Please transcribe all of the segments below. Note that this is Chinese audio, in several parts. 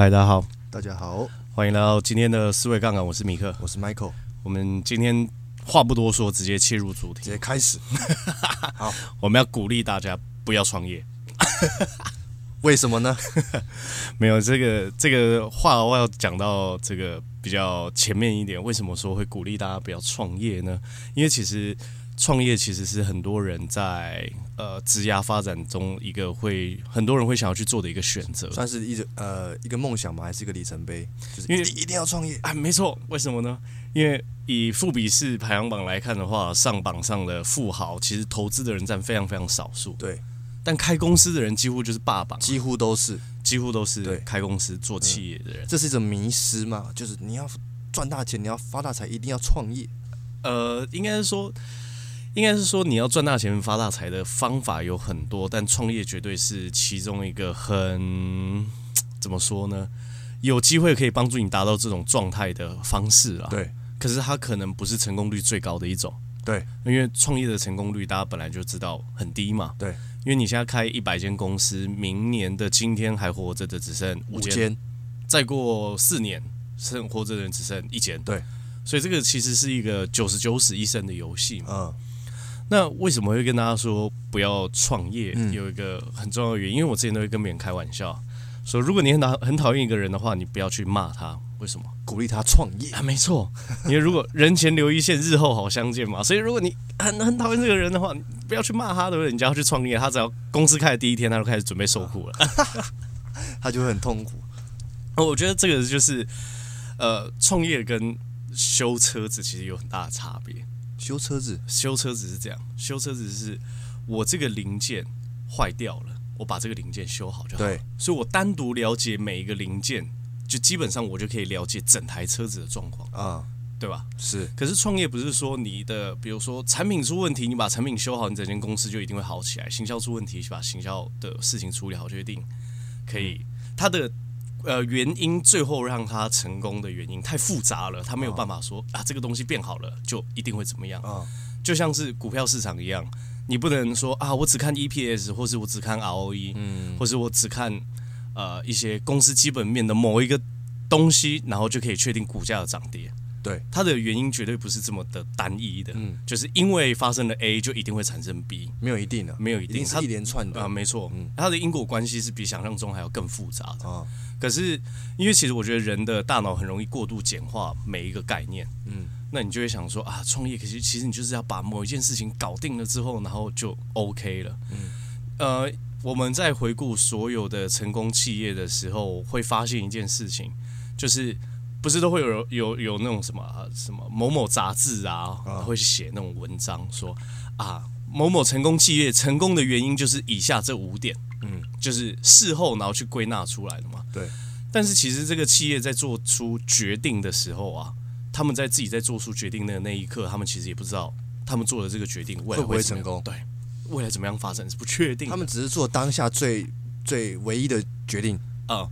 嗨，大家好，大家好，欢迎来到今天的思维杠杆。我是米克，我是 Michael。我们今天话不多说，直接切入主题，直接开始。好，我们要鼓励大家不要创业。为什么呢？没有这个这个话，我要讲到这个比较前面一点。为什么说会鼓励大家不要创业呢？因为其实。创业其实是很多人在呃职涯发展中一个会很多人会想要去做的一个选择，算是一个呃一个梦想吗？还是一个里程碑？就是因为一定要创业啊，没错。为什么呢？因为以富比士排行榜来看的话，上榜上的富豪其实投资的人占非常非常少数。对，但开公司的人几乎就是霸榜，几乎都是，几乎都是对开公司做企业的人。这是一种迷失嘛？就是你要赚大钱，你要发大财，一定要创业。呃，应该是说。应该是说，你要赚大钱、发大财的方法有很多，但创业绝对是其中一个很怎么说呢？有机会可以帮助你达到这种状态的方式啊。对，可是它可能不是成功率最高的一种。对，因为创业的成功率大家本来就知道很低嘛。对，因为你现在开一百间公司，明年的今天还活着的只剩五间，再过四年剩活着的人只剩一间。对，所以这个其实是一个九十九死一生的游戏嘛。嗯。那为什么会跟大家说不要创业？嗯、有一个很重要的原因，因为我之前都会跟别人开玩笑说，如果你很讨很讨厌一个人的话，你不要去骂他，为什么？鼓励他创业啊，没错。因为如果人前留一线，日后好相见嘛。所以如果你很很讨厌这个人的话，你不要去骂他，对不对？你只要去创业，他只要公司开的第一天，他就开始准备受苦了，他就会很痛苦。我觉得这个就是呃，创业跟修车子其实有很大的差别。修车子，修车子是这样，修车子是我这个零件坏掉了，我把这个零件修好就好了。对，所以我单独了解每一个零件，就基本上我就可以了解整台车子的状况啊，对吧？是。可是创业不是说你的，比如说产品出问题，你把产品修好，你整间公司就一定会好起来。行销出问题，把行销的事情处理好，就一定可以。它的。呃，原因最后让他成功的原因太复杂了，他没有办法说、哦、啊，这个东西变好了就一定会怎么样。哦、就像是股票市场一样，你不能说啊，我只看 EPS，或是我只看 ROE，嗯，或是我只看呃一些公司基本面的某一个东西，然后就可以确定股价的涨跌。对，它的原因绝对不是这么的单一的，嗯，就是因为发生了 A 就一定会产生 B，没有一定的，没有一定，是一连串的。啊，没错，嗯，它的因果关系是比想象中还要更复杂的。啊。可是，因为其实我觉得人的大脑很容易过度简化每一个概念，嗯，那你就会想说啊，创业可是其实你就是要把某一件事情搞定了之后，然后就 OK 了，嗯，呃，我们在回顾所有的成功企业的时候，会发现一件事情，就是。不是都会有有有那种什么什么某某杂志啊，会写那种文章说啊，某某成功企业成功的原因就是以下这五点，嗯，就是事后然后去归纳出来的嘛。对。但是其实这个企业在做出决定的时候啊，他们在自己在做出决定的那一刻，他们其实也不知道他们做的这个决定未来会，会不会成功。对，未来怎么样发展是不确定。他们只是做当下最最唯一的决定啊。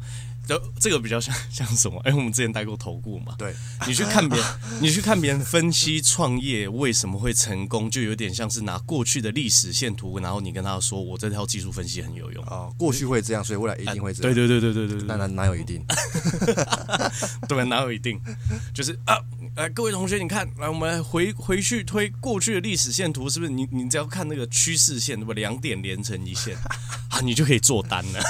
就这个比较像像什么？哎、我们之前带过投顾嘛。对，你去看别人，你去看别人分析创业为什么会成功，就有点像是拿过去的历史线图，然后你跟他说：“我这套技术分析很有用啊、哦，过去会这样，所以未来一定会这样。啊”对对对对对对对，那哪哪有一定？对，哪有一定？就是啊，来各位同学，你看，来我们来回回去推过去的历史线图，是不是？你你只要看那个趋势线，对吧？两点连成一线啊，你就可以做单了。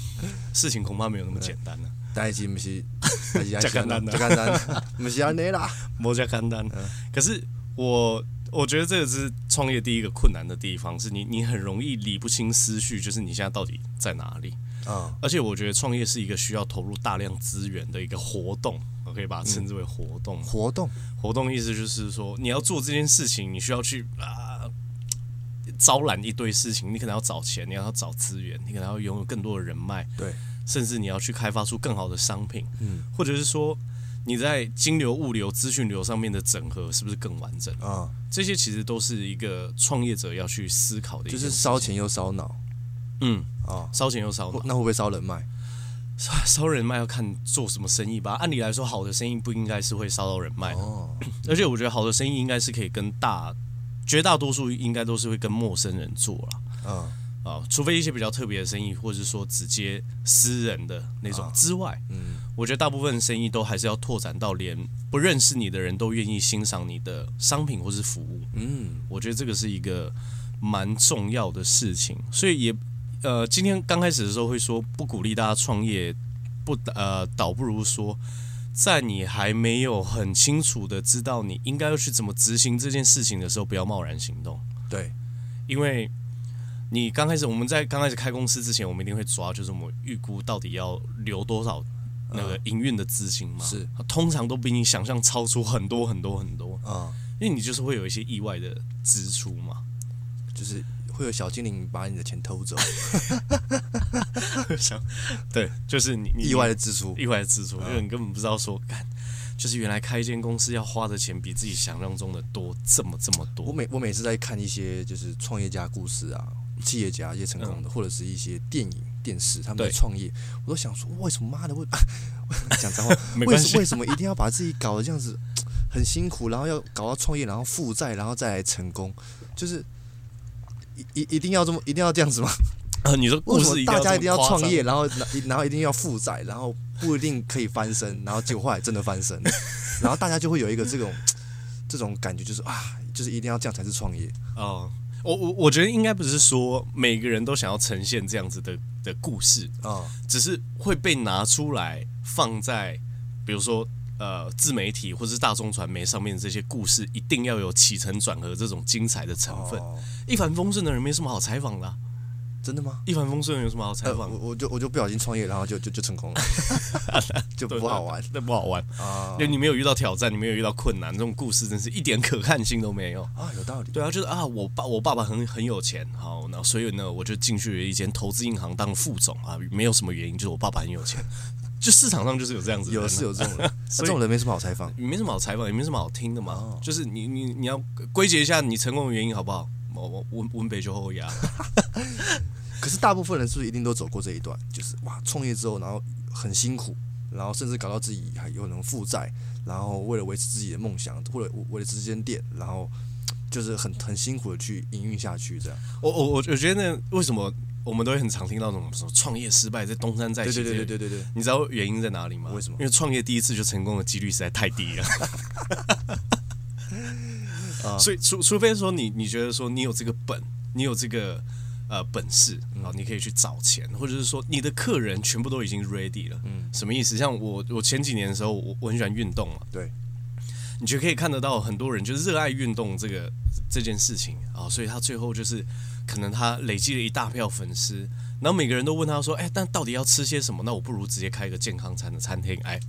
事情恐怕没有那么简单了。代志不是，加简单的，加简单，不是安尼啦，莫加简单。可是我我觉得这个是创业第一个困难的地方，是你你很容易理不清思绪，就是你现在到底在哪里。啊，而且我觉得创业是一个需要投入大量资源的一个活动，我可以把它称之为活动。活动，活动意思就是说，你要做这件事情，你需要去啊招揽一堆事情，你可能要找钱，你要找资源，你可能要拥有更多的人脉，对，甚至你要去开发出更好的商品，嗯，或者是说你在金流、物流、资讯流上面的整合是不是更完整啊？这些其实都是一个创业者要去思考的，就是烧钱又烧脑，嗯啊，烧钱又烧脑，那会不会烧人脉？烧人脉要看做什么生意吧。按理来说，好的生意不应该是会烧到人脉的。哦，而且我觉得好的生意应该是可以跟大绝大多数应该都是会跟陌生人做了。嗯。啊，除非一些比较特别的生意，或者是说直接私人的那种。之外，嗯，我觉得大部分生意都还是要拓展到连不认识你的人都愿意欣赏你的商品或是服务。嗯，我觉得这个是一个蛮重要的事情，所以也呃，今天刚开始的时候会说不鼓励大家创业，不呃，倒不如说在你还没有很清楚的知道你应该要去怎么执行这件事情的时候，不要贸然行动。对，因为你刚开始我们在刚开始开公司之前，我们一定会抓，就是我们预估到底要留多少那个营运的资金嘛，是，通常都比你想象超出很多很多很多啊，因为你就是会有一些意外的支出嘛。就是会有小精灵把你的钱偷走，想对，就是你，你意外的支出，意外的支出，嗯因为你根本不知道说，干，就是原来开一间公司要花的钱比自己想象中的多，这么这么多。我每我每次在看一些就是创业家故事啊，企业家一些成功的，嗯。或者是一些电影、电视他们创业，我都想说，为什么妈的，为讲脏话，为什为什么一定要把自己搞得这样子 很辛苦，然后要搞到创业，然后负债，然后再来成功，就是一一一定要这么一定要这样子吗？啊，你说故为什事么大家一定要创业，然后然后一定要负债，然后不一定可以翻身，然后结果后来真的翻身，然后大家就会有一个这种这种感觉，就是啊，就是一定要这样才是创业。哦，我我我觉得应该不是说每个人都想要呈现这样子的的故事，啊，只是会被拿出来放在，比如说呃自媒体或是大众传媒上面这些故事，一定要有起承转合这种精彩的成分。哦一帆风顺的人没什么好采访的啊、真的吗？一帆风顺有什么好采呃，访的？我我就我就不小心创业，然后就就就成功了，就不好玩那不好玩。啊因为你没有遇到挑战，你没有遇到困难，这种故事真是一点可看性都没有。啊，有道理。对啊，就是啊，我爸我爸爸很很有钱，好，那所以呢，我就进去了一间投资银行当副总啊，没有什么原因，就是我爸爸很有钱，就市场上就是有这样子的人啊，有是有这种人，这种人没什么好采访。也没什么好采访，也没什么好听的嘛。哦就是你你你要归结一下你成功的原因好不好？我我温温北就后牙，可是大部分人是不是一定都走过这一段？就是哇，创业之后，然后很辛苦，然后甚至搞到自己还有可能负债，然后为了维持自己的梦想，或者为了这间店，然后就是很很辛苦的去营运下去，这样。我我我我觉得那为什么我们都会很常听到那种什么创业失败在东山再起？对对对对对对。你知道原因在哪里吗？为什么因为创业第一次就成功的几率实在太低了。啊所以除除非说你你觉得说你有这个本，你有这个呃本事啊，你可以去找钱，或者是说你的客人全部都已经 ready 了。嗯，什么意思？像我我前几年的时候，我我很喜欢运动嘛。对。你就可以看得到很多人就是热爱运动这个这件事情啊，所以他最后就是可能他累积了一大票粉丝，然后每个人都问他说：“哎，但到底要吃些什么？那我不如直接开一个健康餐的餐厅。”哎，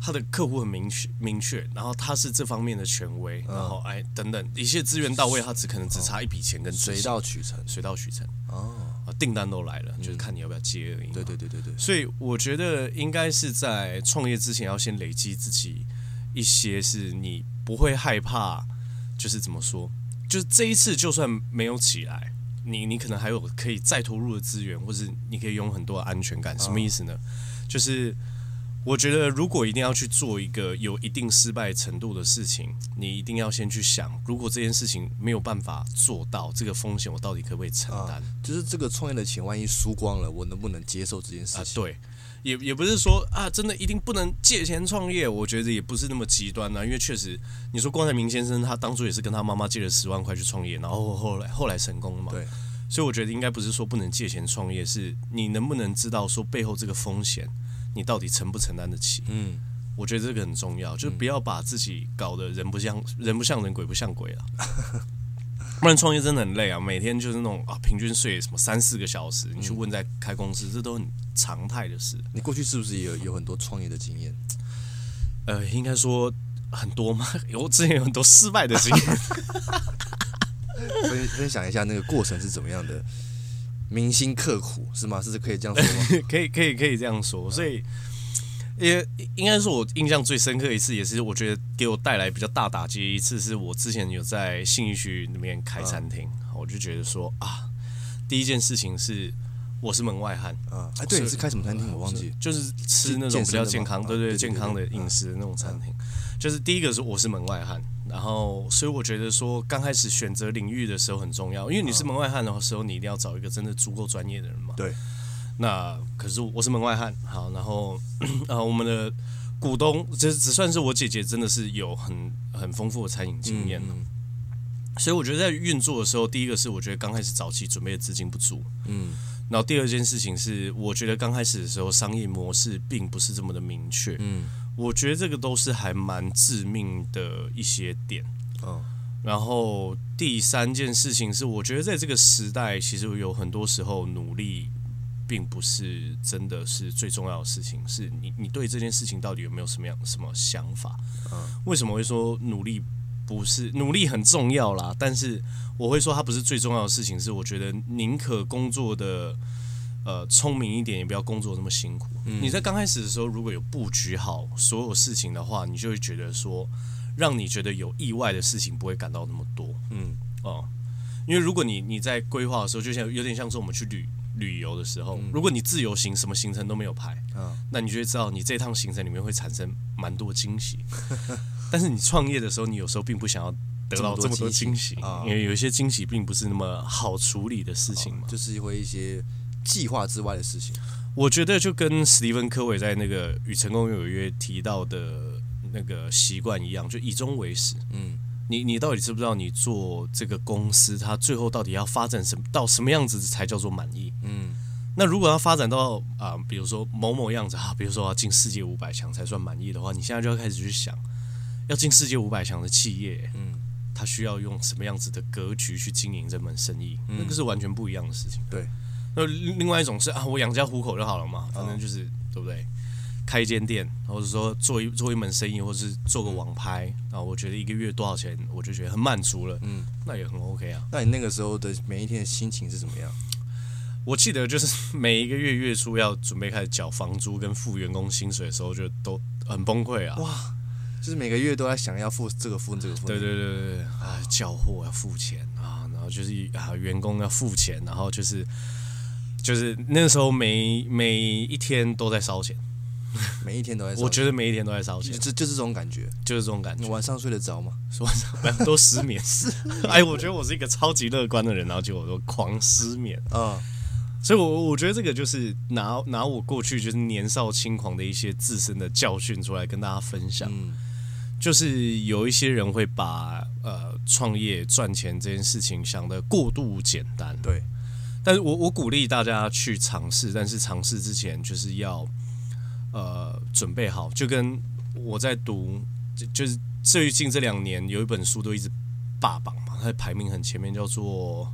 他的客户很明确明确，然后他是这方面的权威，然后哎等等一切资源到位，他只可能只差一笔钱跟水到渠成。水到渠成哦，啊，订单都来了，就是看你要不要接而已。对对对对对。所以我觉得应该是在创业之前要先累积自己一些是你不会害怕，就是怎么说，就是这一次就算没有起来，你你可能还有可以再投入的资源，或是你可以拥有很多的安全感。什么意思呢？就是我觉得如果一定要去做一个有一定失败程度的事情，你一定要先去想，如果这件事情没有办法做到，这个风险我到底可不可以承担？啊，就是这个创业的钱，万一输光了，我能不能接受这件事啊，情？对，也也不是说啊，真的一定不能借钱创业，我觉得也不是那么极端啊。因为确实，你说郭台铭先生他当初也是跟他妈妈借了十万块去创业，然后后来后来成功了嘛。对，所以我觉得应该不是说不能借钱创业，是你能不能知道说背后这个风险，你到底承不承担得起？嗯，我觉得这个很重要，就是不要把自己搞得人不像人不像人，鬼不像鬼啊。不然创业真的很累啊，每天就是那种啊，平均睡什么三四个小时，你去问在开公司，这都很常态的事。你过去是不是也有有很多创业的经验？呃，应该说很多嘛，有之前有很多失败的经验，分分享一下那个过程是怎么样的，铭心刻苦是吗？是可以这样说吗？可以，可以，可以这样说。所以，也应该是，我印象最深刻一次，也是我觉得给我带来比较大打击一次，是我之前有在信义区那边开餐厅，嗯、我就觉得说啊，第一件事情是。我是门外汉啊！哎，对，你是开什么餐厅？我忘记，就是吃那种比较健康，对对，健康的饮食的那种餐厅。就是第一个是我是门外汉，然后所以我觉得说刚开始选择领域的时候很重要，因为你是门外汉的时候，你一定要找一个真的足够专业的人嘛。对。那可是我是门外汉，好，然后 呃，我们的股东这只算是我姐姐，真的是有很很丰富的餐饮经验了。所以我觉得在运作的时候，第一个是我觉得刚开始早期准备的资金不足，嗯。然后第二件事情是，我觉得刚开始的时候商业模式并不是这么的明确。嗯，我觉得这个都是还蛮致命的一些点。嗯，然后第三件事情是，我觉得在这个时代，其实有很多时候努力并不是真的是最重要的事情。是你，你对这件事情到底有没有什么样什么想法？嗯，为什么会说努力？不是努力很重要啦，但是我会说它不是最重要的事情。是我觉得宁可工作的呃聪明一点，也不要工作那么辛苦。嗯、你在刚开始的时候，如果有布局好所有事情的话，你就会觉得说，让你觉得有意外的事情不会感到那么多。嗯哦、嗯，因为如果你你在规划的时候，就像有点像是我们去旅旅游的时候，嗯、如果你自由行，什么行程都没有排，嗯、那你就会知道你这趟行程里面会产生蛮多惊喜。但是你创业的时候，你有时候并不想要得到这么多惊喜，因为有一些惊喜并不是那么好处理的事情嘛，就是会一些计划之外的事情。我觉得就跟史蒂芬科维在那个《与成功有约》提到的那个习惯一样，就以终为始。嗯，你你到底知不知道，你做这个公司，它最后到底要发展什么到什么样子才叫做满意？嗯，那如果要发展到啊，比如说某某样子啊，比如说要进世界五百强才算满意的话，你现在就要开始去想。要进世界五百强的企业，嗯，它需要用什么样子的格局去经营这门生意？嗯、那个是完全不一样的事情。对，那另外一种是啊，我养家糊口就好了嘛，反正就是、哦、对不对？开一间店，或者说做一做一门生意，或是做个网拍，啊，我觉得一个月多少钱，我就觉得很满足了。嗯，那也很 OK 啊。那你那个时候的每一天的心情是怎么样？我记得就是每一个月月初要准备开始缴房租跟付员工薪水的时候，就都很崩溃啊。哇！就是每个月都在想要付这个付这个付，对对对对对啊，交货要付钱啊，然后就是啊，员工要付钱，然后就是就是那个时候每每一天都在烧钱，每一天都在烧，我觉得每一天都在烧钱，就就是这种感觉，就是这种感觉。你晚上睡得着吗？晚上都失眠。是，哎，我觉得我是一个超级乐观的人，然后结果我都狂失眠啊。所以我，我我觉得这个就是拿拿我过去就是年少轻狂的一些自身的教训出来跟大家分享。嗯就是有一些人会把呃创业赚钱这件事情想得过度简单，对。但是我我鼓励大家去尝试，但是尝试之前就是要呃准备好。就跟我在读，就就是最近这两年有一本书都一直霸榜嘛，它的排名很前面，叫做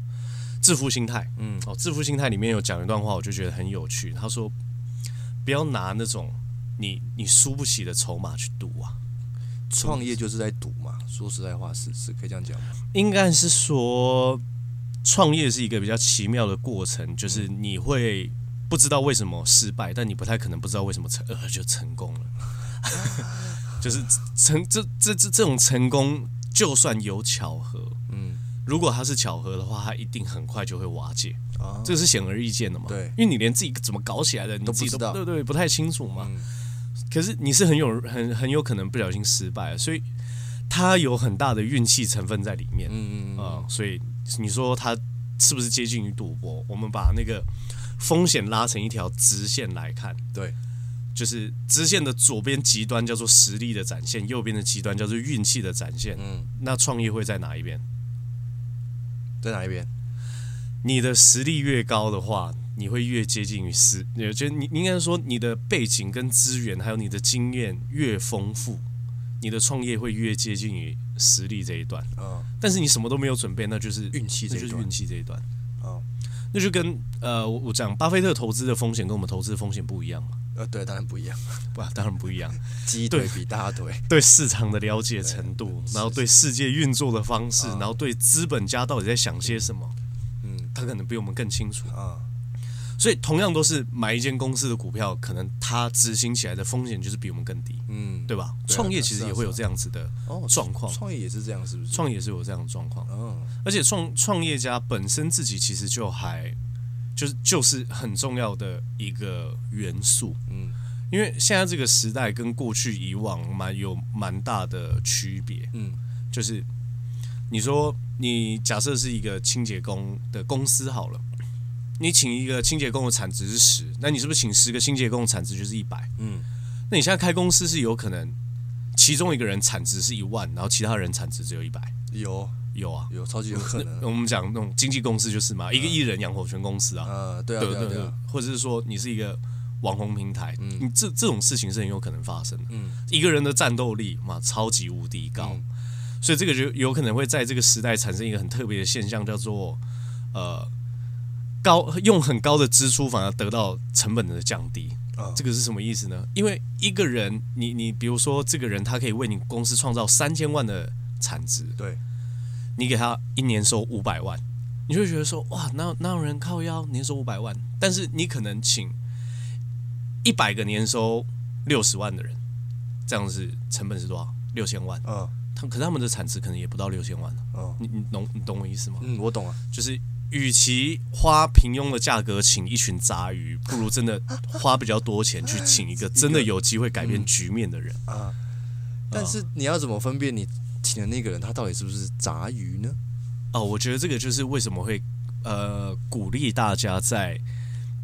《致富心态》。嗯，哦，《致富心态》里面有讲一段话，我就觉得很有趣。他说：“不要拿那种你你输不起的筹码去赌啊。”创业就是在赌嘛，说实在话是是可以这样讲吗？应该是说，创业是一个比较奇妙的过程，就是你会不知道为什么失败，但你不太可能不知道为什么成呃就成功了，就是成这这这这种成功，就算有巧合，嗯，如果它是巧合的话，它一定很快就会瓦解。啊，这个是显而易见的嘛，对，因为你连自己怎么搞起来的，你自己都不知道，对对，不太清楚嘛。嗯。可是你是很有很很有可能不小心失败，所以它有很大的运气成分在里面。嗯嗯。啊，所以你说它是不是接近于赌博？我们把那个风险拉成一条直线来看，对，就是直线的左边极端叫做实力的展现，右边的极端叫做运气的展现。嗯，那创业会在哪一边？在哪一边？你的实力越高的话。你会越接近于实，也就你你应该说你的背景跟资源，还有你的经验越丰富，你的创业会越接近于实力这一段。嗯，但是你什么都没有准备，那就是运气，这就是运气这一段。哦，那就跟呃，我我讲巴菲特投资的风险跟我们投资的风险不一样嘛。呃，对，当然不一样，不，当然不一样。鸡腿比大腿，对市场的了解程度，然后对世界运作的方式，然后对资本家到底在想些什么，嗯，他可能比我们更清楚啊。所以，同样都是买一间公司的股票，可能它执行起来的风险就是比我们更低，嗯，对吧？创业其实也会有这样子的状况，创业也是这样，是不是？创业也是有这样的状况，嗯，而且创创业家本身自己其实就还。就是就是很重要的一个元素，嗯，因为现在这个时代跟过去以往蛮有蛮大的区别，嗯，就是你说你假设是一个清洁工的公司好了，你请一个清洁工的产值是十，那你是不是请十个清洁工的产值就是一百？嗯，那你现在开公司是有可能其中一个人产值是一万，然后其他人产值只有一百，有。有啊，有超级有可能。我们讲那种经纪公司就是嘛，一个艺人养活全公司啊。呃，对啊，对啊，对啊。或者是说你是一个网红平台，你这这种事情是很有可能发生的。嗯，一个人的战斗力嘛，超级无敌高，所以这个就有可能会在这个时代产生一个很特别的现象，叫做呃高用很高的支出反而得到成本的降低。这个是什么意思呢？因为一个人，你你比如说这个人，他可以为你公司创造三千万的产值。对。你给他一年收五百万，你就会觉得说哇，哪有哪有人靠腰年收五百万？但是你可能请一百个年收六十万的人，这样子成本是多少？六千万。嗯，他可是他们的产值可能也不到六千万。嗯，你你懂你懂我意思吗？嗯，我懂啊。就是与其花平庸的价格请一群杂鱼，不如真的花比较多钱去请一个真的有机会改变局面的人。啊，但是你要怎么分辨你？请的那个人，他到底是不是杂鱼呢？哦，我觉得这个就是为什么会呃鼓励大家在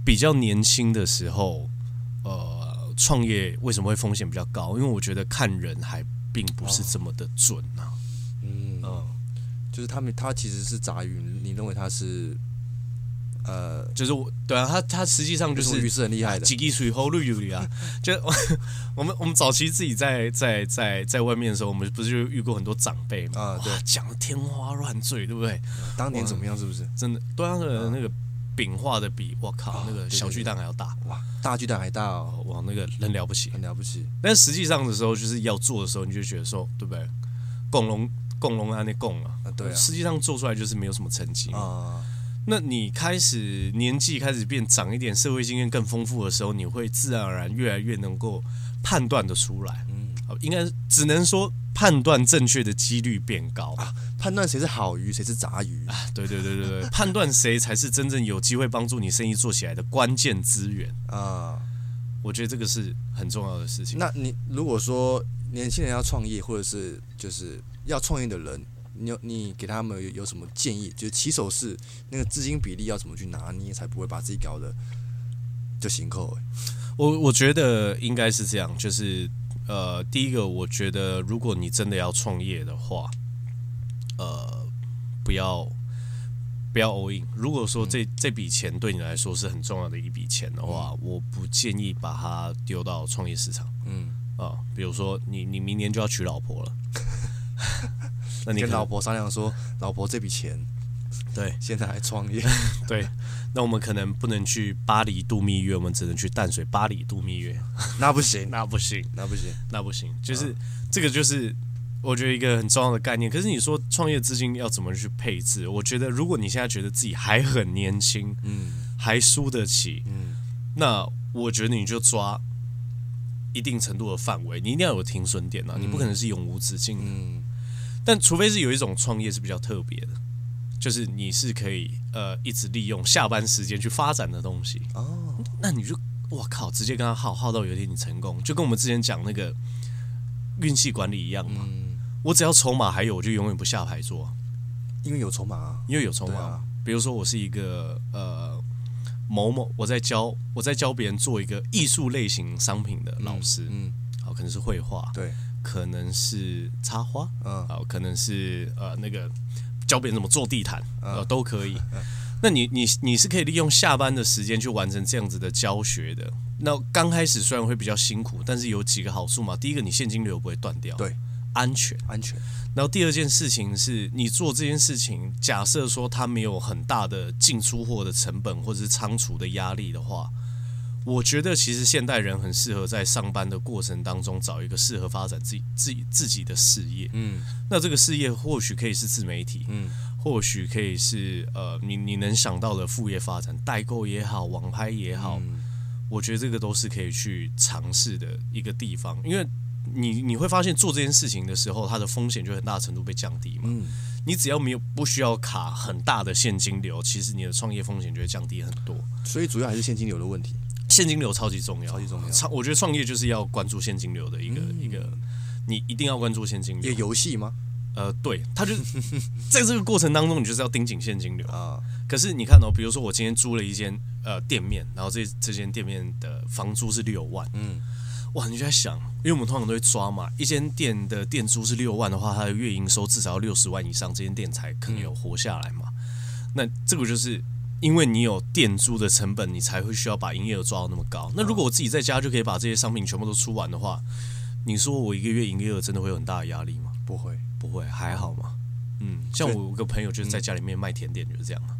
比较年轻的时候呃创业，为什么会风险比较高？因为我觉得看人还并不是这么的准呢、啊。就是他们他其实是杂鱼，你认为他是？呃，就是我，对啊，他他实际上就是鱼是很厉害的，几滴水后绿鱼啊，就 我们我们早期自己在在在在外面的时候，我们不是就遇过很多长辈嘛，啊，对，讲的天花乱坠，对不对？当年怎么样？是不是真的？对啊，那个那个饼画的比我靠那个小巨蛋还要大，哇，大巨蛋还大哦，哇，那个很了不起，很了不起。但实际上的时候，就是要做的时候，你就觉得说，对不对？共荣共荣啊，那共啊，对，实际上做出来就是没有什么成绩啊。那你开始年纪开始变长一点，社会经验更丰富的时候，你会自然而然越来越能够判断得出来。嗯，应该只能说判断正确的几率变高啊。判断谁是好鱼，谁是杂鱼啊？对对对对对，判断谁才是真正有机会帮助你生意做起来的关键资源啊。我觉得这个是很重要的事情。那你如果说年轻人要创业，或者是就是要创业的人。你有你给他们有有什么建议？就是起手是那个资金比例要怎么去拿捏，才不会把自己搞得就行扣？我我觉得应该是这样，就是呃，第一个，我觉得如果你真的要创业的话，呃，不要不要 all in。如果说这、嗯、这笔钱对你来说是很重要的一笔钱的话，嗯、我不建议把它丢到创业市场。嗯啊、呃，比如说你你明年就要娶老婆了。那你跟老婆商量说，老婆这笔钱，对，现在还创业，对，那我们可能不能去巴黎度蜜月，我们只能去淡水巴黎度蜜月，那不行，那不行，那不行，那不行，就是、啊、这个就是我觉得一个很重要的概念。可是你说创业资金要怎么去配置？我觉得如果你现在觉得自己还很年轻，嗯，还输得起，嗯，那我觉得你就抓一定程度的范围，你一定要有停损点啊，嗯、你不可能是永无止境的，嗯。但除非是有一种创业是比较特别的，就是你是可以呃一直利用下班时间去发展的东西哦，那你就我靠，直接跟他耗耗到有一天你成功，就跟我们之前讲那个运气管理一样嘛。嗯、我只要筹码还有，我就永远不下牌桌，因为有筹码啊，因为有筹码。啊、比如说我是一个呃某某，我在教我在教别人做一个艺术类型商品的老师，嗯，好、嗯，可能是绘画，对。可能是插花，嗯，好，可能是呃那个教别人怎么做地毯，呃，都可以。那你你你是可以利用下班的时间去完成这样子的教学的。那刚开始虽然会比较辛苦，但是有几个好处嘛。第一个，你现金流不会断掉，对，安全，安全。然后第二件事情是你做这件事情，假设说它没有很大的进出货的成本或者是仓储的压力的话，我觉得其实现代人很适合在上班的过程当中找一个适合发展自己自己自己的事业。嗯，那这个事业或许可以是自媒体，嗯，或许可以是呃你你能想到的副业发展，代购也好，网拍也好，嗯我觉得这个都是可以去尝试的一个地方，因为你你会发现做这件事情的时候，它的风险就很大程度被降低嘛。嗯，你只要没有不需要卡很大的现金流，其实你的创业风险就会降低很多。所以主要还是现金流的问题。现金流超级重要，超级重要我觉得创业就是要关注现金流的一个、嗯一个，你一定要关注现金流。游戏吗？呃，对，他就 在这个过程当中，你就是要盯紧现金流啊。可是你看哦，比如说我今天租了一间呃店面，然后这这间店面的房租是六万，嗯，哇，你就在想，因为我们通常都会抓嘛，一间店的店租是六万的话，它的月营收至少要六十万以上，这间店才可能有活下来嘛。那这个就是。因为你有店租的成本，你才会需要把营业额抓到那么高。那如果我自己在家就可以把这些商品全部都出完的话，你说我一个月营业额真的会有很大的压力吗？不会，不会，还好嘛。嗯，像我有个朋友就是在家里面卖甜点，就是这样啊，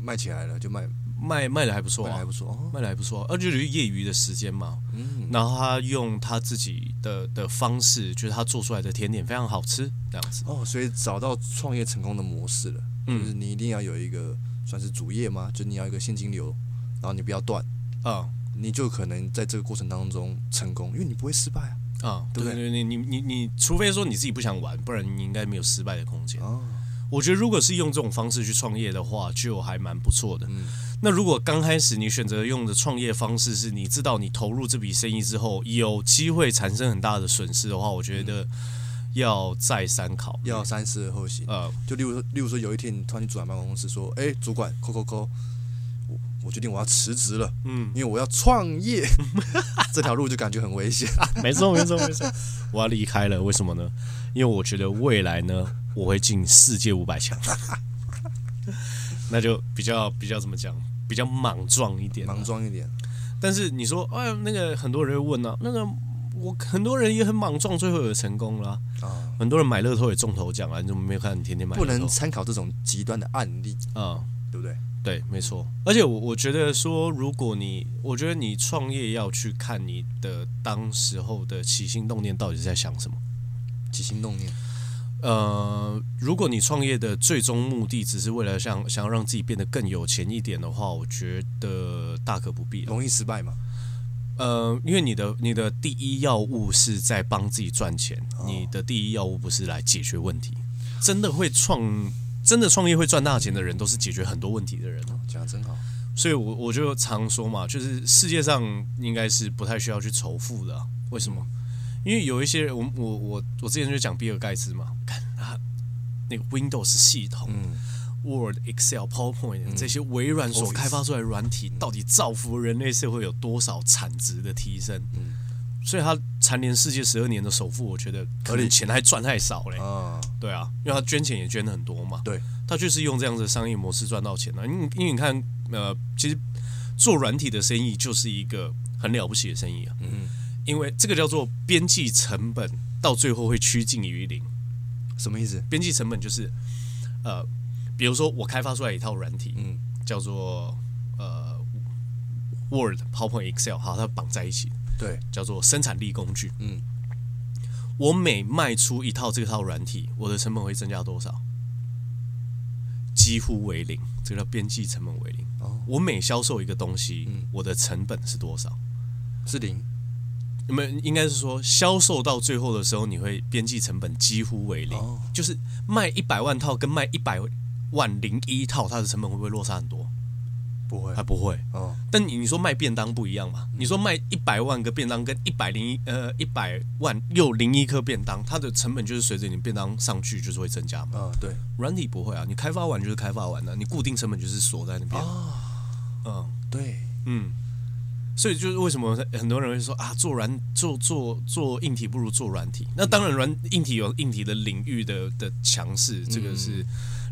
卖起来了就卖，卖卖的还不错啊，卖还不错，哦、卖的还不错，而且就是业余的时间嘛。嗯，然后他用他自己的的方式，就是他做出来的甜点非常好吃，这样子。哦，所以找到创业成功的模式了，嗯就是你一定要有一个。算是主业吗？就你要一个现金流，然后你不要断啊，你就可能在这个过程当中成功，因为你不会失败啊，啊，对不对？你你你你，除非说你自己不想玩，不然你应该没有失败的空间。哦，我觉得如果是用这种方式去创业的话，就还蛮不错的。嗯，那如果刚开始你选择用的创业方式是你知道你投入这笔生意之后有机会产生很大的损失的话，我觉得要再三考虑，要三思而后行。呃，就例如说，例如说，有一天你突然去主管办公室说：“哎，主管，扣扣扣，我我决定我要辞职了，嗯，因为我要创业，这条路就感觉很危险。没错，没错，没错，我要离开了，为什么呢？因为我觉得未来呢，我会进世界五百强，那就比较比较怎么讲，比较莽撞一点，莽撞一点。但是你说，哎，那个很多人会问呢、啊，那个。我很多人也很莽撞，最后也成功了啊！很多人买乐透也中头奖啊，你怎么没有看？你天天买？不能参考这种极端的案例啊，对不对？对，没错。而且我我觉得说，如果你，我觉得你创业要去看你的当时候的起心动念到底是在想什么。起心动念，呃，如果你创业的最终目的只是为了想想要让自己变得更有钱一点的话，我觉得大可不必。容易失败嘛？呃，因为你的你的第一要务是在帮自己赚钱，哦，你的第一要务不是来解决问题。真的会创，真的创业会赚大钱的人，都是解决很多问题的人。哦，讲的真好。所以我我就常说嘛，就是世界上应该是不太需要去仇富的啊。为什么？因为有一些人，我我我我之前就讲比尔盖茨嘛，看他那个 Windows 系统。嗯 Word、Excel、PowerPoint 这些微软所开发出来的软体，到底造福人类社会有多少产值的提升？嗯，所以他蝉联世界十二年的首富，我觉得可能钱还赚太少嘞。啊，对啊，因为他捐钱也捐的很多嘛。对，他就是用这样的商业模式赚到钱了。因为因为你看，呃，其实做软体的生意就是一个很了不起的生意啊。嗯，因为这个叫做边际成本，到最后会趋近于零。什么意思？边际成本就是，呃。比如说，我开发出来一套软体，嗯，叫做呃 Word、PowerPoint、Excel，好，它绑在一起，对，叫做生产力工具。嗯，我每卖出一套这套软体，我的成本会增加多少？几乎为零，这个叫边际成本为零。哦，我每销售一个东西，嗯，我的成本是多少？是零。你们应该是说，销售到最后的时候，你会边际成本几乎为零，哦，就是卖一百万套跟卖一百万零一套，它的成本会不会落差很多？不会，还不会。哦，但你你说卖便当不一样嘛？你说卖一百万个便当跟一百零一呃一百万又零一颗便当，它的成本就是随着你便当上去就是会增加嘛？嗯，对。软体不会啊，你开发完就是开发完了，你固定成本就是锁在那边。哦，嗯，对，嗯。所以就是为什么很多人会说啊，做软做做做硬体不如做软体？那当然软硬体有硬体的领域的的强势，这个是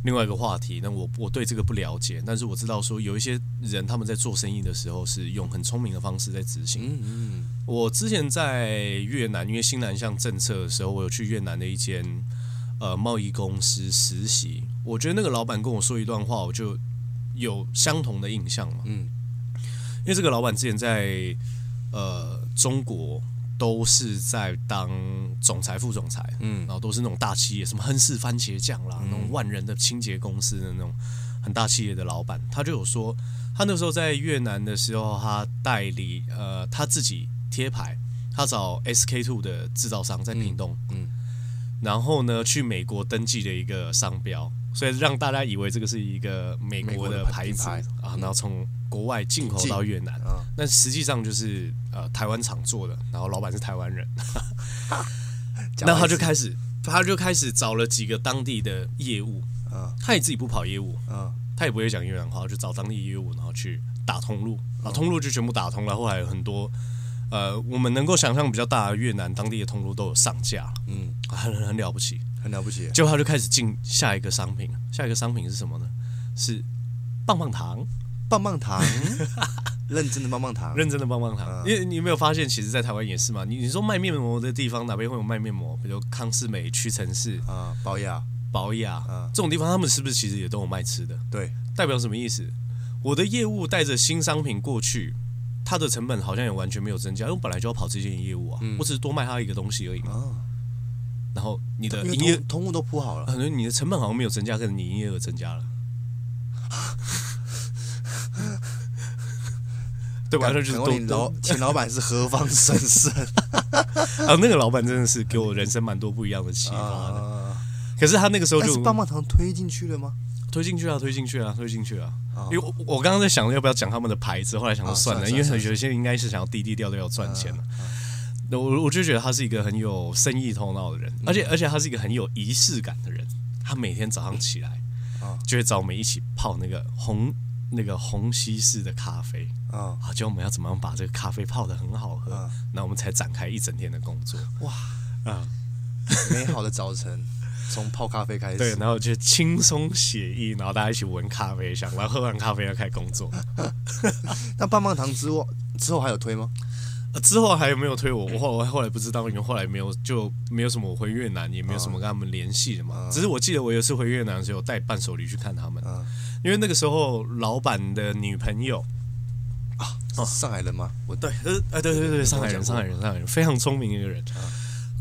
另外一个话题。那我我对这个不了解，但是我知道说有一些人他们在做生意的时候是用很聪明的方式在执行。嗯嗯。我之前在越南，因为新南向政策的时候，我有去越南的一间呃贸易公司实习。我觉得那个老板跟我说一段话，我就有相同的印象嘛。嗯。因为这个老板之前在呃中国都是在当总裁、副总裁，嗯，然后都是那种大企业，什么亨氏番茄酱啦，嗯、那种万人的清洁公司的那种很大企业的老板，他就有说，他那时候在越南的时候，他代理呃他自己贴牌，他找 SK two 的制造商在屏东，嗯，嗯然后呢去美国登记的一个商标。所以让大家以为这个是一个美国的牌子牌。啊，然后从国外进口到越南，那实际上就是呃台湾厂做的，然后老板是台湾人，那他就开始他就开始找了几个当地的业务，他也自己不跑业务，他也不会讲越南话，就找当地业务，然后去打通路，啊通路就全部打通了，后来有很多呃我们能够想象比较大的越南当地的通路都有上架，嗯，很很了不起。很了不起，结果他就开始进下一个商品，下一个商品是什么呢？是棒棒糖，棒棒糖，认真的棒棒糖，认真的棒棒糖。因为你有没有发现，其实，在台湾也是嘛？你你说卖面膜的地方，哪边会有卖面膜？比如康是美、屈臣氏啊，宝雅、宝雅啊，这种地方，他们是不是其实也都有卖吃的？对，代表什么意思？我的业务带着新商品过去，它的成本好像也完全没有增加，因为我本来就要跑这件业务啊，嗯、我只是多卖他一个东西而已嘛。啊然后你的营业通路都铺好了，可能你的成本好像没有增加，可是你营业额增加了，对吧？就是都老前老板是何方神圣 啊？那个老板真的是给我人生蛮多不一样的启发的。可是他那个时候就棒棒糖推进去了吗？推进去啊，推进去啊，推进去啊！因为我我刚刚在想要不要讲他们的牌子，后来想说算了，因为有些应该是想要低低调调要赚钱了。我我就觉得他是一个很有生意头脑的人，而且而且他是一个很有仪式感的人。他每天早上起来，就会找我们一起泡那个红那个红西式的咖啡。啊，教我们要怎么样把这个咖啡泡的很好喝，那我们才展开一整天的工作。哇。啊，美好的早晨，从泡咖啡开始，对，然后就轻松写意，然后大家一起闻咖啡香，然后喝完咖啡要开始工作。那棒棒糖之后之后还有推吗？之后还有没有推我？我后我后来不知道，因为后来没有就没有什么我回越南，也没有什么跟他们联系的嘛。只是我记得我有一次回越南的时候，带伴手礼去看他们，因为那个时候老板的女朋友啊，上海人吗？我对，呃，对对对，上海人，上海人，上海人，非常聪明一个人。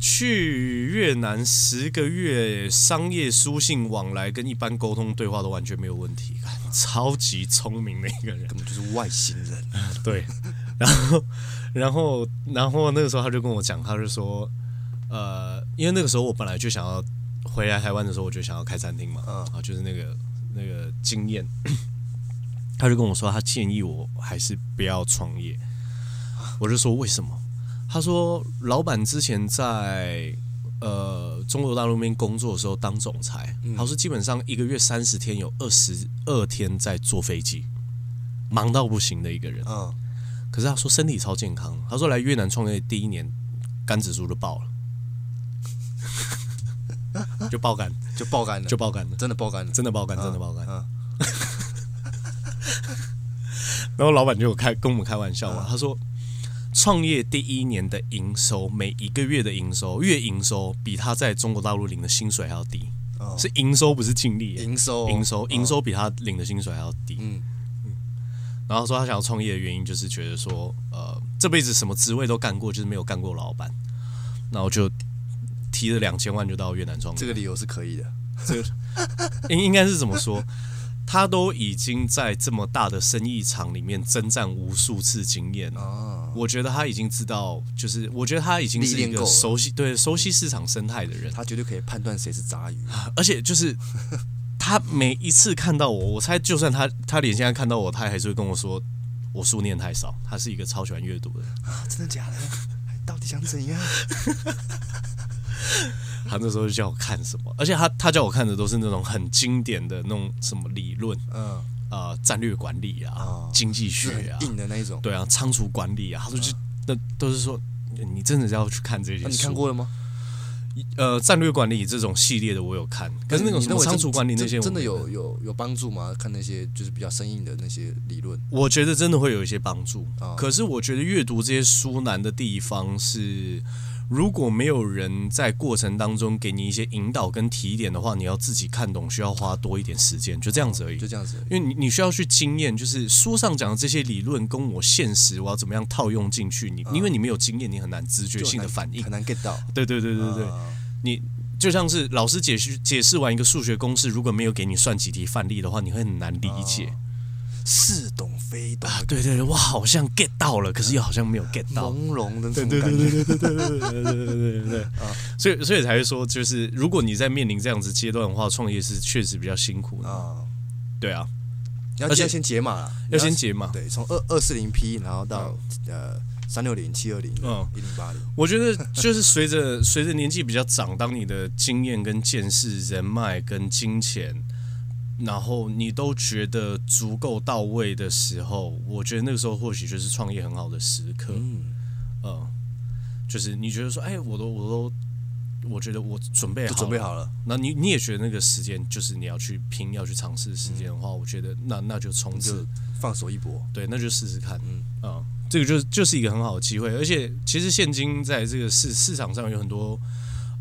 去越南十个月，商业书信往来跟一般沟通对话都完全没有问题，超级聪明的一个人，根本就是外星人。对，然后。然后，然后那个时候他就跟我讲，他就说，呃，因为那个时候我本来就想要回来台湾的时候，我就想要开餐厅嘛，啊，就是那个那个经验，他就跟我说，他建议我还是不要创业。我就说为什么？他说老板之前在呃中国大陆那边工作的时候当总裁，他说基本上一个月三十天有二十二天在坐飞机，忙到不行的一个人。嗯。可是他说身体超健康。他说来越南创业第一年，肝指数就爆了，就爆肝，就爆肝了，就爆肝了，真的爆肝了，真的爆肝，真的爆肝。然后老板就有开跟我们开玩笑嘛，他说创业第一年的营收，每一个月的营收，月营收比他在中国大陆领的薪水还要低，是营收不是净利，营收，营收，营收比他领的薪水还要低。嗯嗯。然后说他想要创业的原因就是觉得说，呃，这辈子什么职位都干过，就是没有干过老板。然后就提了两千万就到越南创业。这个理由是可以的。这个应应该是怎么说？他都已经在这么大的生意场里面征战无数次经验了。哦、我觉得他已经知道，就是我觉得他已经是一个熟悉对熟悉市场生态的人。他绝对可以判断谁是杂鱼，而且就是。他每一次看到我，我猜就算他他连现在看到我，他还是会跟我说我书念太少。他是一个超喜欢阅读的人啊，真的假的？到底想怎样？他那时候就叫我看什么，而且他他叫我看的都是那种很经典的那种什么理论，嗯啊，战略管理啊，经济学啊，硬的那一种，对啊，仓储管理啊，他说就那都是说你真的要去看这些书，你看过了吗？呃，战略管理这种系列的我有看，可是那种什么仓储管理那些真的有有有帮助吗？看那些就是比较生硬的那些理论，我觉得真的会有一些帮助。可是我觉得阅读这些书难的地方是，如果没有人在过程当中给你一些引导跟提点的话，你要自己看懂，需要花多一点时间，就这样子而已。就这样子，因为你你需要去经验，就是书上讲的这些理论跟我现实我要怎么样套用进去。你因为你没有经验，你很难直觉性的反应，很难 get 到。对对对对对，你就像是老师解释解释完一个数学公式，如果没有给你算几题范例的话，你会很难理解。似懂非懂啊，对对对，我好像 get 到了，可是又好像没有 get 到，朦胧的对对对对对对对对对对对对对啊！所以所以才会说，就是如果你在面临这样子阶段的话，创业是确实比较辛苦的啊。对啊，要要先解码了，要先解码。对，从二二四零 P，然后到呃三六零、七二零、嗯一零八零。我觉得就是随着随着年纪比较长，当你的经验跟见识、人脉跟金钱。然后你都觉得足够到位的时候，我觉得那个时候或许就是创业很好的时刻。嗯，呃，就是你觉得说，哎，我都我都，我觉得我准备好准备好了。那你你也觉得那个时间就是你要去拼、要去尝试的时间的话，嗯、我觉得那那就冲刺，放手一搏。对，那就试试看。嗯啊、呃，这个就就是一个很好的机会。而且其实现今在这个市市场上有很多。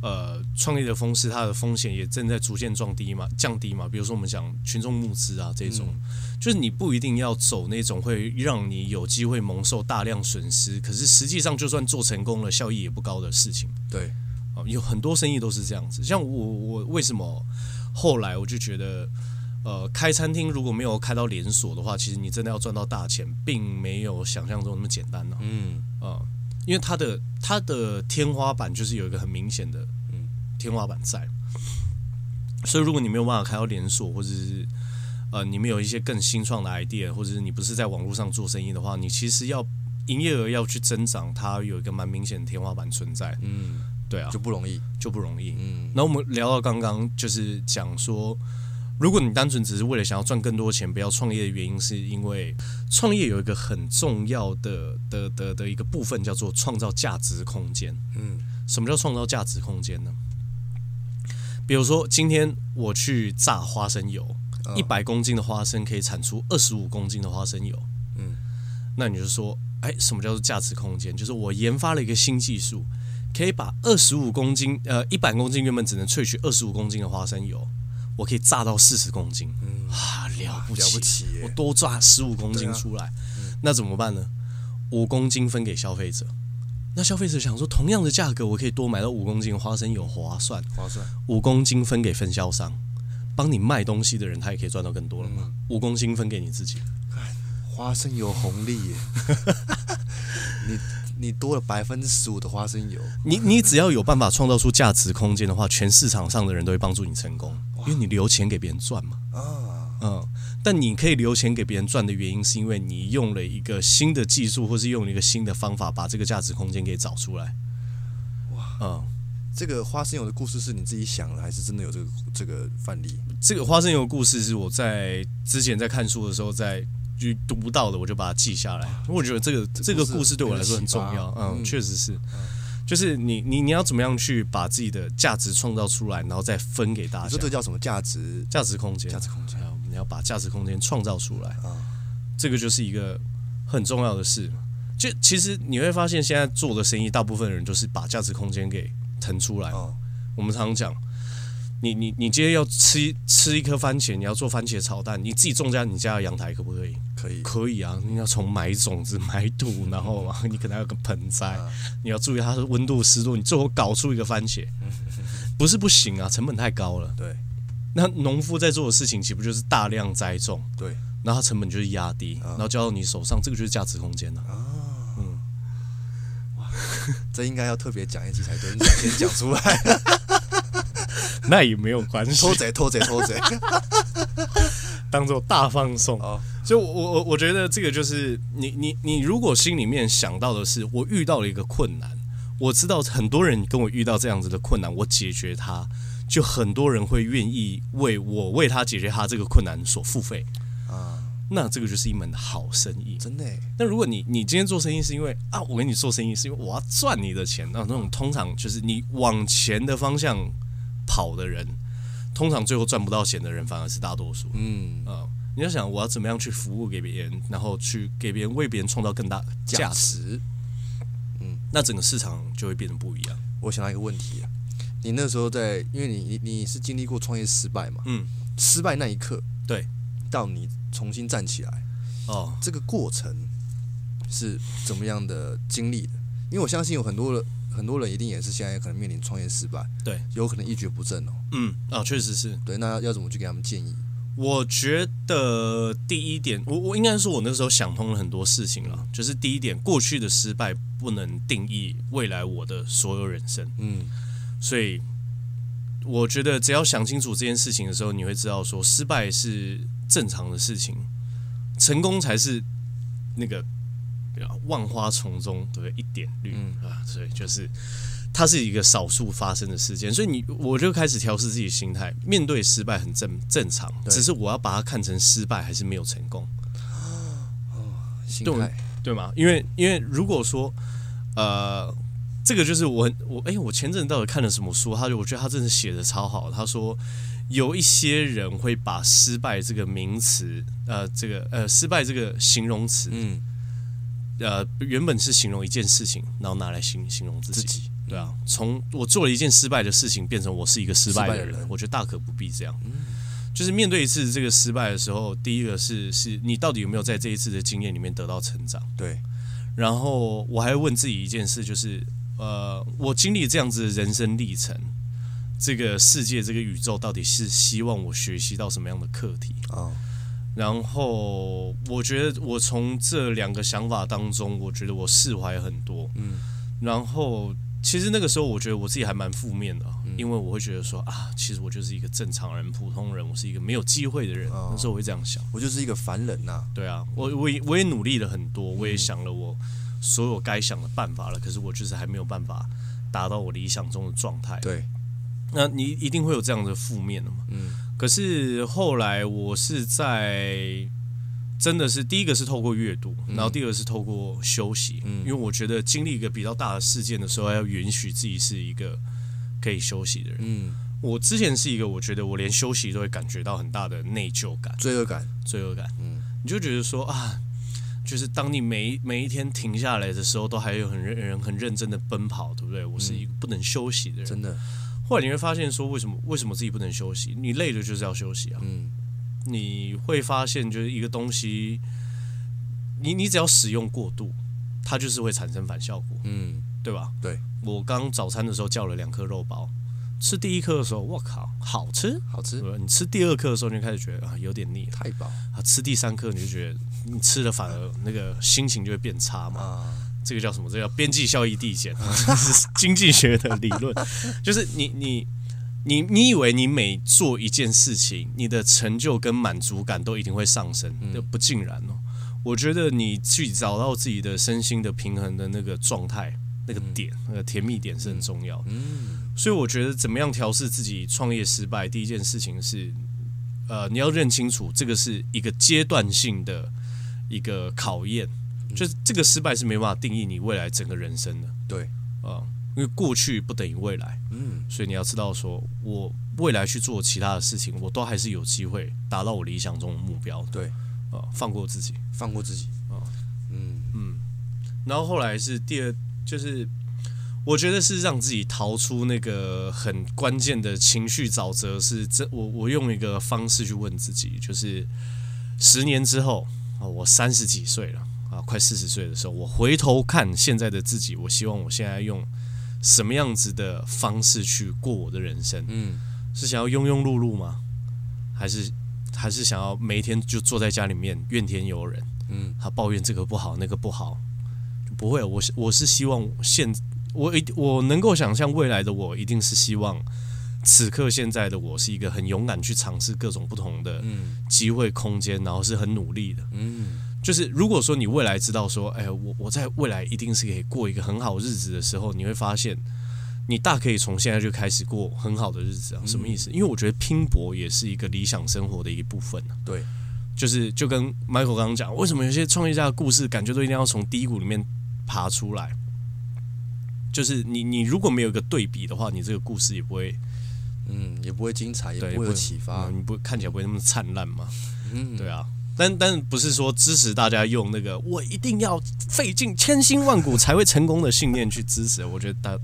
呃，创业的方式，它的风险也正在逐渐降低嘛，降低嘛。比如说，我们讲群众募资啊，这种，嗯、就是你不一定要走那种会让你有机会蒙受大量损失，可是实际上就算做成功了，效益也不高的事情。对，啊、呃，有很多生意都是这样子。像我，我为什么后来我就觉得，呃，开餐厅如果没有开到连锁的话，其实你真的要赚到大钱，并没有想象中那么简单呢、啊。嗯啊。呃因为它的它的天花板就是有一个很明显的嗯天花板在，所以如果你没有办法开到连锁，或者是呃你们有一些更新创的 idea，或者是你不是在网络上做生意的话，你其实要营业额要去增长，它有一个蛮明显的天花板存在。嗯，对啊，就不容易，就不容易。嗯，那我们聊到刚刚就是讲说。如果你单纯只是为了想要赚更多钱，不要创业的原因，是因为创业有一个很重要的的的的一个部分，叫做创造价值空间。嗯，什么叫创造价值空间呢？比如说，今天我去榨花生油，一百公斤的花生可以产出二十五公斤的花生油。嗯，那你就说，哎，什么叫做价值空间？就是我研发了一个新技术，可以把二十五公斤，呃，一百公斤原本只能萃取二十五公斤的花生油。我可以榨到四十公斤，嗯，啊，了不起，了不起！我多榨十五公斤出来，啊。嗯、那怎么办呢？五公斤分给消费者，那消费者想说，同样的价格，我可以多买到五公斤花生油，划算，划算。五公斤分给分销商，帮你卖东西的人，他也可以赚到更多了嘛。五、嗯、公斤分给你自己，花生油红利耶，你。你多了百分之十五的花生油，你你只要有办法创造出价值空间的话，全市场上的人都会帮助你成功，因为你留钱给别人赚嘛。啊，嗯，但你可以留钱给别人赚的原因，是因为你用了一个新的技术，或是用了一个新的方法，把这个价值空间给找出来。哇，嗯，这个花生油的故事是你自己想的，还是真的有这个这个范例？这个花生油的故事是我在之前在看书的时候在。就读不到的，我就把它记下来。我觉得这个这个故事对我来说很重要。嗯，确实是，就是你你你要怎么样去把自己的价值创造出来，然后再分给大家。这个叫什么价值？价值空间。价值空间。你要把价值空间创造出来啊，这个就是一个很重要的事。就其实你会发现，现在做的生意，大部分人就是把价值空间给腾出来。我们常常讲。你你你今天要吃吃一颗番茄，你要做番茄炒蛋，你自己种在你家的阳台可不可以？可以，可以啊！你要从买种子、买土，然后你可能要有个盆栽，你要注意它的温度、湿度，你最后搞出一个番茄，不是不行啊，成本太高了。对，那农夫在做的事情，岂不就是大量栽种？对，然后成本就是压低，然后交到你手上，这个就是价值空间了。啊，嗯，哇，这应该要特别讲一集才对，你先讲出来。那也没有关系，偷贼偷贼偷贼，当做大放送。Oh. 所以我，我我我觉得这个就是你你你，如果心里面想到的是我遇到了一个困难，我知道很多人跟我遇到这样子的困难，我解决它，就很多人会愿意为我为他解决他这个困难所付费啊。Uh. 那这个就是一门好生意，真的。那如果你你今天做生意是因为啊，我跟你做生意是因为我要赚你的钱，那那种通常就是你往前的方向。跑的人，通常最后赚不到钱的人反而是大多数。嗯啊、呃，你要想我要怎么样去服务给别人，然后去给别人为别人创造更大价值，嗯，那整个市场就会变得不一样。我想到一个问题啊，你那时候在，因为你你你是经历过创业失败嘛？嗯，失败那一刻，对，到你重新站起来，哦，这个过程是怎么样的经历的？因为我相信有很多人，很多人一定也是现在可能面临创业失败，对，有可能一蹶不振哦。嗯，啊，确实是。对，那要怎么去给他们建议？我觉得第一点，我我应该说，我那时候想通了很多事情了。就是第一点，过去的失败不能定义未来我的所有人生。嗯，所以我觉得只要想清楚这件事情的时候，你会知道说，失败是正常的事情，成功才是那个万花丛中对一点绿、嗯、啊。所以就是。它是一个少数发生的事件，所以你我就开始调试自己心态，面对失败很正正常，只是我要把它看成失败还是没有成功。哦，心态对对吗？因为因为如果说呃，这个就是我我哎，我前阵到底看了什么书？他就我觉得他真的写的超好。他说有一些人会把失败这个名词，呃，这个呃失败这个形容词，嗯，呃，原本是形容一件事情，然后拿来形形容自己。自己对啊，从我做了一件失败的事情，变成我是一个失败的人，我觉得大可不必这样。嗯、就是面对一次这个失败的时候，第一个是是你到底有没有在这一次的经验里面得到成长？对。然后我还会问自己一件事，就是呃，我经历这样子的人生历程，这个世界、这个宇宙到底是希望我学习到什么样的课题？哦。然后我觉得我从这两个想法当中，我觉得我释怀很多。嗯。然后。其实那个时候，我觉得我自己还蛮负面的，因为我会觉得说啊，其实我就是一个正常人、普通人，我是一个没有机会的人。那时候我会这样想，我就是一个凡人呐。对啊，我我也我也努力了很多，我也想了我所有该想的办法了，可是我就是还没有办法达到我理想中的状态。对，那你一定会有这样的负面的嘛？嗯。可是后来我是在。真的是第一个是透过阅读，然后第二个是透过休息，嗯，因为我觉得经历一个比较大的事件的时候，要允许自己是一个可以休息的人。嗯，我之前是一个，我觉得我连休息都会感觉到很大的内疚感、罪恶感、罪恶感。嗯，你就觉得说啊，就是当你每每一天停下来的时候，都还有很认人很认真的奔跑，对不对？我是一个不能休息的人，真的。后来你会发现说，为什么为什么自己不能休息？你累了就是要休息啊。嗯。你会发现，就是一个东西，你你只要使用过度，它就是会产生反效果，嗯，对吧？对，我刚早餐的时候叫了两颗肉包，吃第一颗的时候，我靠，好吃，好吃。你吃第二颗的时候，你就开始觉得啊，有点腻，太饱。啊，吃第三颗你就觉得你吃了反而那个心情就会变差嘛。啊，这个叫什么？这个叫边际效益递减，这是经济学的理论，就是你你。你你以为你每做一件事情，你的成就跟满足感都一定会上升？那、嗯、不尽然哦。我觉得你去找到自己的身心的平衡的那个状态、那个点、嗯、那个甜蜜点是很重要。嗯，所以我觉得怎么样调试自己创业失败，第一件事情是，呃，你要认清楚这个是一个阶段性的一个考验，就是这个失败是没办法定义你未来整个人生的。对，啊、呃。因为过去不等于未来，嗯，所以你要知道，说我未来去做其他的事情，我都还是有机会达到我理想中的目标。对，啊、呃，放过自己，放过自己，啊、呃，嗯嗯。然后后来是第二，就是我觉得是让自己逃出那个很关键的情绪沼泽。是这，我我用一个方式去问自己，就是十年之后啊，我三十几岁了啊，快四十岁的时候，我回头看现在的自己，我希望我现在用。什么样子的方式去过我的人生？嗯，是想要庸庸碌碌吗？还是还是想要每一天就坐在家里面怨天尤人？嗯，他抱怨这个不好，那个不好，就不会。我是我是希望现我一我能够想象未来的我，一定是希望此刻现在的我是一个很勇敢去尝试各种不同的机会空间，然后是很努力的。嗯。就是如果说你未来知道说，哎，我我在未来一定是可以过一个很好日子的时候，你会发现，你大可以从现在就开始过很好的日子啊。什么意思？因为我觉得拼搏也是一个理想生活的一部分。对，就是就跟 Michael 刚刚讲，为什么有些创业家的故事感觉都一定要从低谷里面爬出来？就是你你如果没有一个对比的话，你这个故事也不会，嗯，也不会精彩，也不会有启发，你不看起来不会那么灿烂嘛？嗯，对啊。但但不是说支持大家用那个我一定要费尽千辛万苦才会成功的信念去支持，我觉得倒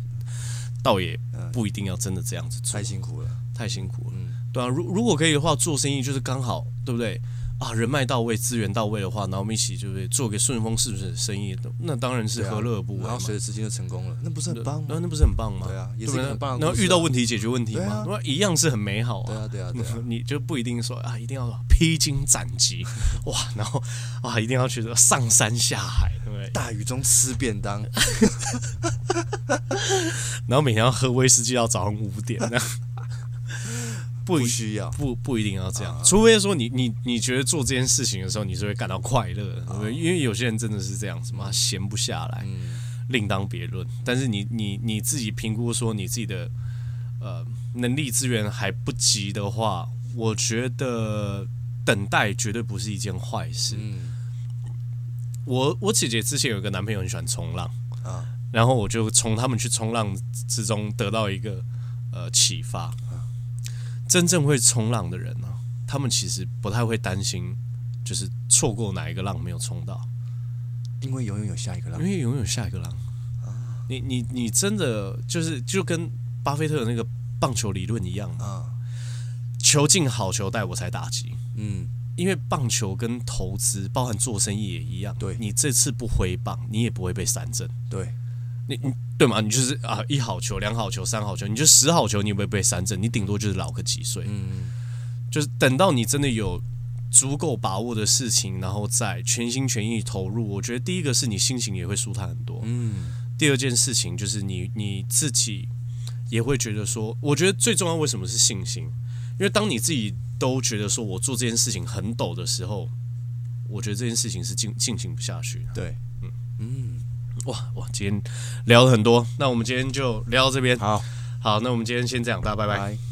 倒也不一定要真的这样子做，太辛苦了，太辛苦了。嗯，对啊，如如果可以的话，做生意就是刚好，对不对？啊，人脉到位，资源到位的话，然后我们一起就是做个顺风是不是生意，那当然是何乐而不为嘛。然后随着时间就成功了，那不是很棒吗？那那不是很棒吗？对啊，也是很棒。然后遇到问题解决问题嘛，那一样是很美好啊。对啊，对啊，你就不一定说啊，一定要披荆斩棘哇，然后啊，一定要去上山下海，对不对？大雨中吃便当，然后每天要喝威士忌到早上五点那不需要，不不一定要这样，除非说你你你觉得做这件事情的时候，你是会感到快乐？因为有些人真的是这样子嘛，闲不下来，另当别论。但是你你你自己评估说你自己的呃能力资源还不及的话，我觉得等待绝对不是一件坏事。我我姐姐之前有个男朋友很喜欢冲浪啊，然后我就从他们去冲浪之中得到一个呃启发。真正会冲浪的人呢、啊，他们其实不太会担心，就是错过哪一个浪没有冲到，因为永远有下一个浪，因为永远有下一个浪。你你你真的就是就跟巴菲特的那个棒球理论一样啊，球进好球带我才打击。嗯，因为棒球跟投资，包含做生意也一样。对，你这次不挥棒，你也不会被三振。对。你你对吗？你就是啊，一好球、两好球、三好球，你就十好球，你也不会被三振？你顶多就是老个几岁。嗯，就是等到你真的有足够把握的事情，然后再全心全意投入。我觉得第一个是你心情也会舒坦很多。嗯，第二件事情就是你你自己也会觉得说，我觉得最重要为什么是信心？因为当你自己都觉得说我做这件事情很抖的时候，我觉得这件事情是进进行不下去的。对，嗯嗯。哇哇，今天聊了很多，那我们今天就聊到这边。好，好，那我们今天先这样，大家拜拜。拜拜。